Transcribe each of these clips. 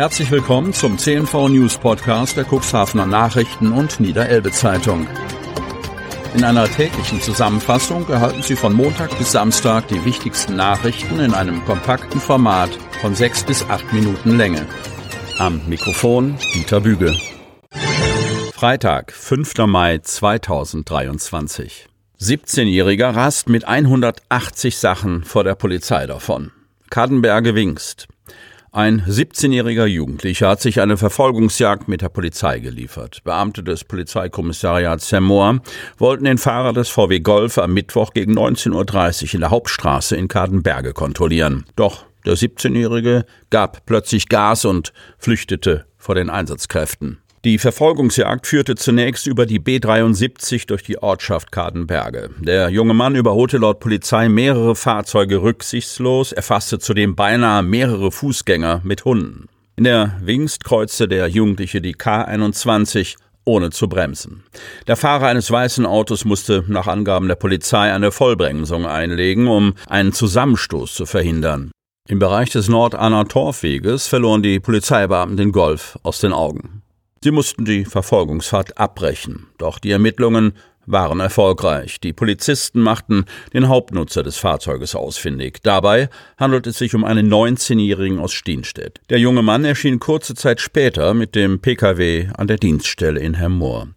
Herzlich willkommen zum CNV News Podcast der Cuxhavener Nachrichten und Niederelbe Zeitung. In einer täglichen Zusammenfassung erhalten Sie von Montag bis Samstag die wichtigsten Nachrichten in einem kompakten Format von sechs bis acht Minuten Länge. Am Mikrofon Dieter Büge. Freitag, 5. Mai 2023. 17-Jähriger rast mit 180 Sachen vor der Polizei davon. Kadenberge Wingst. Ein 17-jähriger Jugendlicher hat sich eine Verfolgungsjagd mit der Polizei geliefert. Beamte des Polizeikommissariats Semmoor wollten den Fahrer des VW Golf am Mittwoch gegen 19.30 Uhr in der Hauptstraße in Kadenberge kontrollieren. Doch der 17-jährige gab plötzlich Gas und flüchtete vor den Einsatzkräften. Die Verfolgungsjagd führte zunächst über die B73 durch die Ortschaft Kadenberge. Der junge Mann überholte laut Polizei mehrere Fahrzeuge rücksichtslos, erfasste zudem beinahe mehrere Fußgänger mit Hunden. In der Wingst kreuzte der Jugendliche die K21 ohne zu bremsen. Der Fahrer eines weißen Autos musste nach Angaben der Polizei eine Vollbremsung einlegen, um einen Zusammenstoß zu verhindern. Im Bereich des Nord-Anna Torfweges verloren die Polizeibeamten den Golf aus den Augen. Sie mussten die Verfolgungsfahrt abbrechen, doch die Ermittlungen waren erfolgreich. Die Polizisten machten den Hauptnutzer des Fahrzeuges ausfindig. Dabei handelt es sich um einen 19-Jährigen aus Stienstedt. Der junge Mann erschien kurze Zeit später mit dem Pkw an der Dienststelle in Hermoor.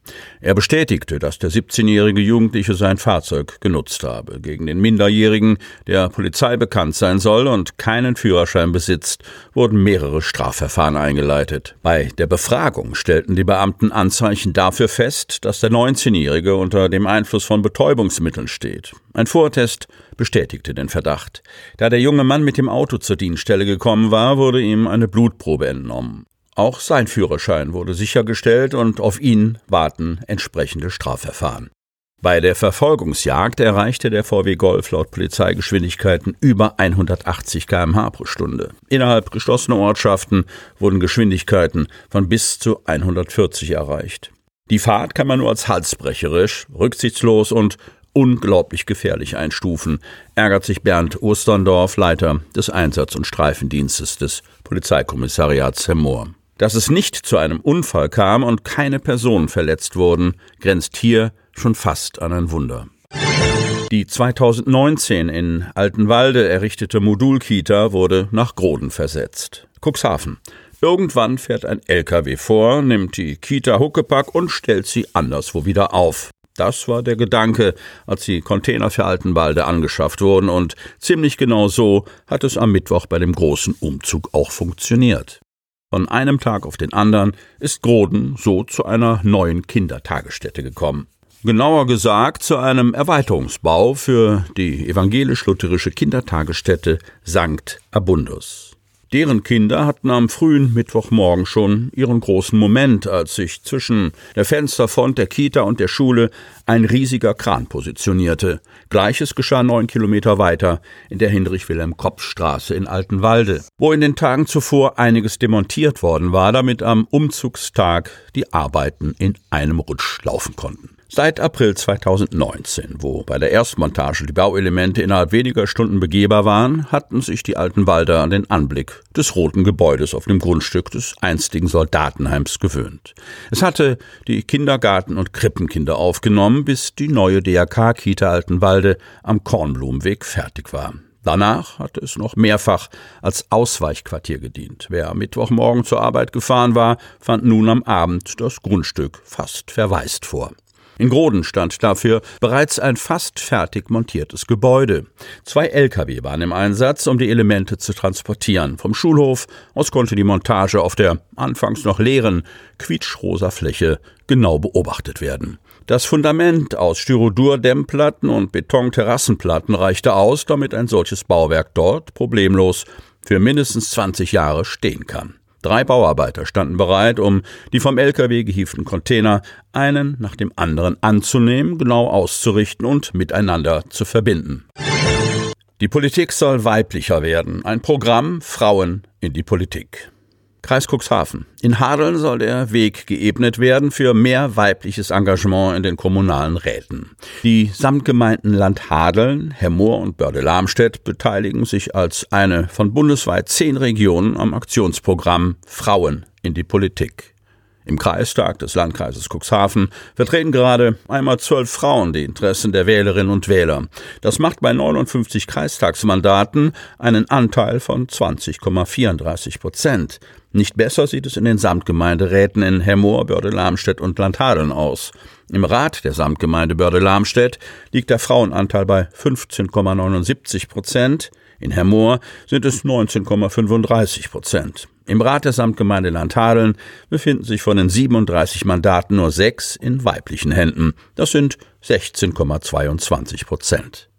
Er bestätigte, dass der 17-jährige Jugendliche sein Fahrzeug genutzt habe. Gegen den Minderjährigen, der Polizei bekannt sein soll und keinen Führerschein besitzt, wurden mehrere Strafverfahren eingeleitet. Bei der Befragung stellten die Beamten Anzeichen dafür fest, dass der 19-jährige unter dem Einfluss von Betäubungsmitteln steht. Ein Vortest bestätigte den Verdacht. Da der junge Mann mit dem Auto zur Dienststelle gekommen war, wurde ihm eine Blutprobe entnommen. Auch sein Führerschein wurde sichergestellt und auf ihn warten entsprechende Strafverfahren. Bei der Verfolgungsjagd erreichte der VW Golf laut Polizeigeschwindigkeiten über 180 km/h pro Stunde. Innerhalb geschlossener Ortschaften wurden Geschwindigkeiten von bis zu 140 erreicht. Die Fahrt kann man nur als halsbrecherisch, rücksichtslos und unglaublich gefährlich einstufen, ärgert sich Bernd Osterndorf, Leiter des Einsatz- und Streifendienstes des Polizeikommissariats Hemmoor. Dass es nicht zu einem Unfall kam und keine Personen verletzt wurden, grenzt hier schon fast an ein Wunder. Die 2019 in Altenwalde errichtete Modulkita wurde nach Groden versetzt. Cuxhaven. Irgendwann fährt ein LKW vor, nimmt die Kita Huckepack und stellt sie anderswo wieder auf. Das war der Gedanke, als die Container für Altenwalde angeschafft wurden, und ziemlich genau so hat es am Mittwoch bei dem großen Umzug auch funktioniert. Von einem Tag auf den anderen ist Groden so zu einer neuen Kindertagesstätte gekommen. Genauer gesagt zu einem Erweiterungsbau für die evangelisch-lutherische Kindertagesstätte St. Abundus. Deren Kinder hatten am frühen Mittwochmorgen schon ihren großen Moment, als sich zwischen der Fensterfront der Kita und der Schule ein riesiger Kran positionierte. Gleiches geschah neun Kilometer weiter in der Hinrich-Wilhelm-Kopf-Straße in Altenwalde, wo in den Tagen zuvor einiges demontiert worden war, damit am Umzugstag die Arbeiten in einem Rutsch laufen konnten. Seit April 2019, wo bei der Erstmontage die Bauelemente innerhalb weniger Stunden begehbar waren, hatten sich die alten Walder an den Anblick des roten Gebäudes auf dem Grundstück des einstigen Soldatenheims gewöhnt. Es hatte die Kindergarten- und Krippenkinder aufgenommen, bis die neue DRK-Kita Altenwalde am Kornblumenweg fertig war. Danach hatte es noch mehrfach als Ausweichquartier gedient. Wer am Mittwochmorgen zur Arbeit gefahren war, fand nun am Abend das Grundstück fast verwaist vor. In Groden stand dafür bereits ein fast fertig montiertes Gebäude. Zwei Lkw waren im Einsatz, um die Elemente zu transportieren. Vom Schulhof aus konnte die Montage auf der anfangs noch leeren, quietschrosa Fläche genau beobachtet werden. Das Fundament aus Styrodur-Dämmplatten und Betonterrassenplatten reichte aus, damit ein solches Bauwerk dort problemlos für mindestens 20 Jahre stehen kann. Drei Bauarbeiter standen bereit, um die vom LKW gehieften Container einen nach dem anderen anzunehmen, genau auszurichten und miteinander zu verbinden. Die Politik soll weiblicher werden. Ein Programm Frauen in die Politik. Kreis Cuxhaven. In Hadeln soll der Weg geebnet werden für mehr weibliches Engagement in den kommunalen Räten. Die Samtgemeinden Land Hadeln, Hemmoor und Börde-Lamstedt beteiligen sich als eine von bundesweit zehn Regionen am Aktionsprogramm Frauen in die Politik. Im Kreistag des Landkreises Cuxhaven vertreten gerade einmal zwölf Frauen die Interessen der Wählerinnen und Wähler. Das macht bei 59 Kreistagsmandaten einen Anteil von 20,34 Prozent. Nicht besser sieht es in den Samtgemeinderäten in Hemmoor, Börde-Lamstedt und Landhadeln aus. Im Rat der Samtgemeinde Börde-Lamstedt liegt der Frauenanteil bei 15,79 Prozent. In Hemmoor sind es 19,35 Prozent. Im Rat der Samtgemeinde Landhadeln befinden sich von den 37 Mandaten nur sechs in weiblichen Händen. Das sind 16,22 Prozent.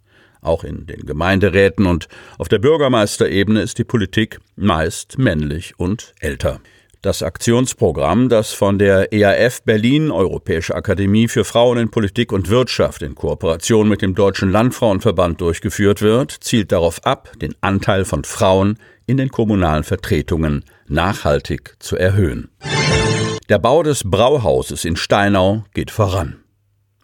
Auch in den Gemeinderäten und auf der Bürgermeisterebene ist die Politik meist männlich und älter. Das Aktionsprogramm, das von der EAF Berlin Europäische Akademie für Frauen in Politik und Wirtschaft in Kooperation mit dem Deutschen Landfrauenverband durchgeführt wird, zielt darauf ab, den Anteil von Frauen in den kommunalen Vertretungen nachhaltig zu erhöhen. Der Bau des Brauhauses in Steinau geht voran.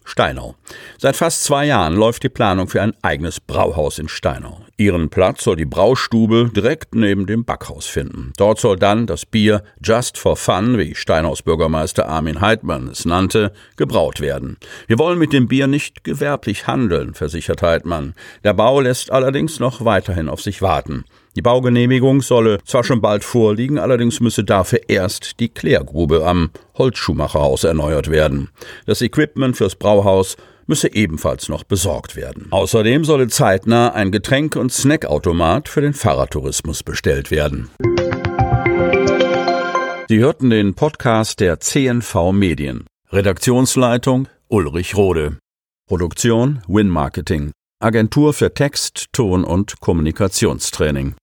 Steinau. Seit fast zwei Jahren läuft die Planung für ein eigenes Brauhaus in Steinau. Ihren Platz soll die Braustube direkt neben dem Backhaus finden. Dort soll dann das Bier Just for Fun, wie Steinaus Bürgermeister Armin Heidmann es nannte, gebraut werden. Wir wollen mit dem Bier nicht gewerblich handeln, versichert Heidmann. Der Bau lässt allerdings noch weiterhin auf sich warten. Die Baugenehmigung solle zwar schon bald vorliegen, allerdings müsse dafür erst die Klärgrube am Holzschuhmacherhaus erneuert werden. Das Equipment fürs Brauhaus müsse ebenfalls noch besorgt werden. Außerdem solle zeitnah ein Getränk- und Snackautomat für den Fahrradtourismus bestellt werden. Sie hörten den Podcast der CNV Medien. Redaktionsleitung Ulrich Rode. Produktion Win Marketing. Agentur für Text, Ton und Kommunikationstraining.